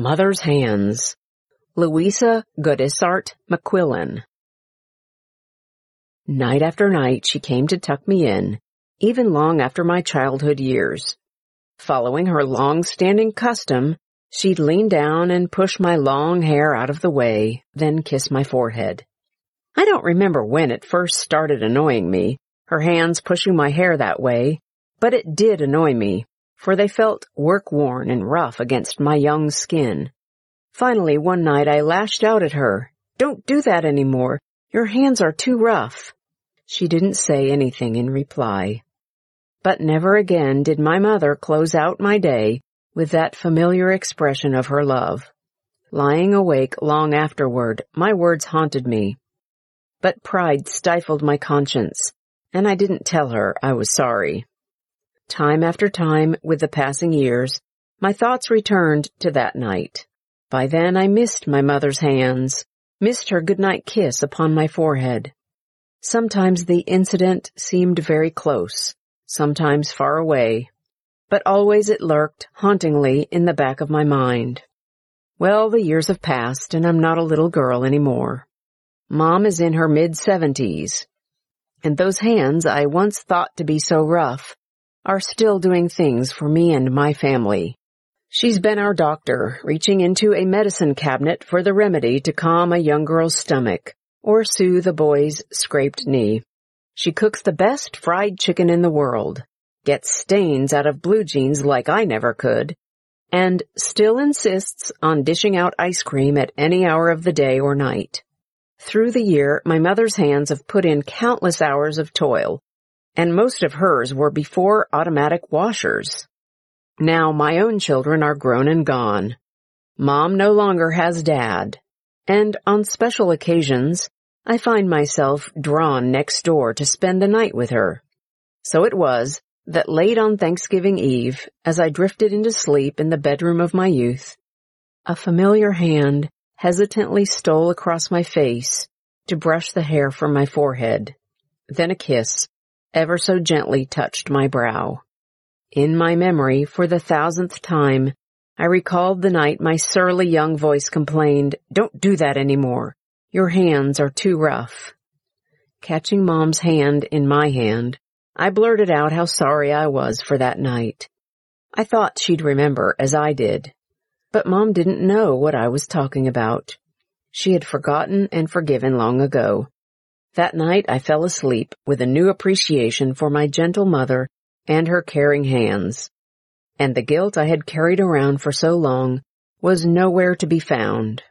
Mother's Hands. Louisa Godissart McQuillan. Night after night she came to tuck me in, even long after my childhood years. Following her long-standing custom, she'd lean down and push my long hair out of the way, then kiss my forehead. I don't remember when it first started annoying me, her hands pushing my hair that way, but it did annoy me, for they felt work-worn and rough against my young skin. Finally, one night I lashed out at her. Don't do that anymore. Your hands are too rough. She didn't say anything in reply. But never again did my mother close out my day with that familiar expression of her love. Lying awake long afterward, my words haunted me. But pride stifled my conscience, and I didn't tell her I was sorry. Time after time, with the passing years, my thoughts returned to that night. By then I missed my mother's hands, missed her goodnight kiss upon my forehead. Sometimes the incident seemed very close, sometimes far away, but always it lurked hauntingly in the back of my mind. Well, the years have passed and I'm not a little girl anymore. Mom is in her mid-seventies, and those hands I once thought to be so rough are still doing things for me and my family. She's been our doctor, reaching into a medicine cabinet for the remedy to calm a young girl's stomach or soothe a boy's scraped knee. She cooks the best fried chicken in the world, gets stains out of blue jeans like I never could, and still insists on dishing out ice cream at any hour of the day or night. Through the year, my mother's hands have put in countless hours of toil, and most of hers were before automatic washers. Now my own children are grown and gone. Mom no longer has dad, and on special occasions, I find myself drawn next door to spend the night with her. So it was that late on Thanksgiving Eve, as I drifted into sleep in the bedroom of my youth, a familiar hand hesitantly stole across my face to brush the hair from my forehead. Then a kiss, ever so gently, touched my brow. In my memory, for the thousandth time, I recalled the night my surly young voice complained, don't do that anymore. Your hands are too rough. Catching Mom's hand in my hand, I blurted out how sorry I was for that night. I thought she'd remember as I did. But Mom didn't know what I was talking about. She had forgotten and forgiven long ago. That night I fell asleep with a new appreciation for my gentle mother and her caring hands. And the guilt I had carried around for so long was nowhere to be found.